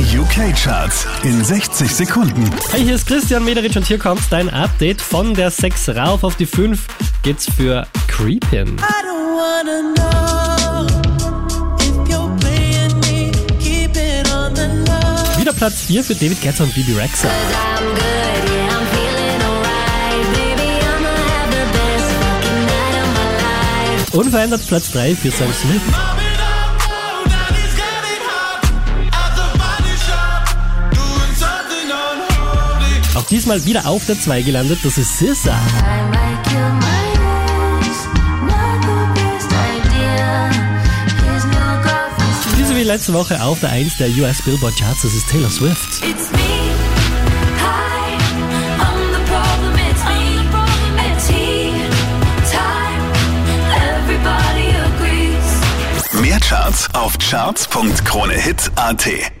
Die UK-Charts in 60 Sekunden. Hey, hier ist Christian Mederich und hier kommt dein Update. Von der 6 rauf auf die 5 geht's für Creepin. Wieder Platz 4 für David Guetta und Bibi Rexa. Unverändert Platz 3 für Sam Smith. Auch diesmal wieder auf der 2 gelandet, das ist SZA. Diese wie letzte Woche auf der 1 der US Billboard Charts, das ist Taylor Swift. Mehr Charts auf charts.kronehit.at.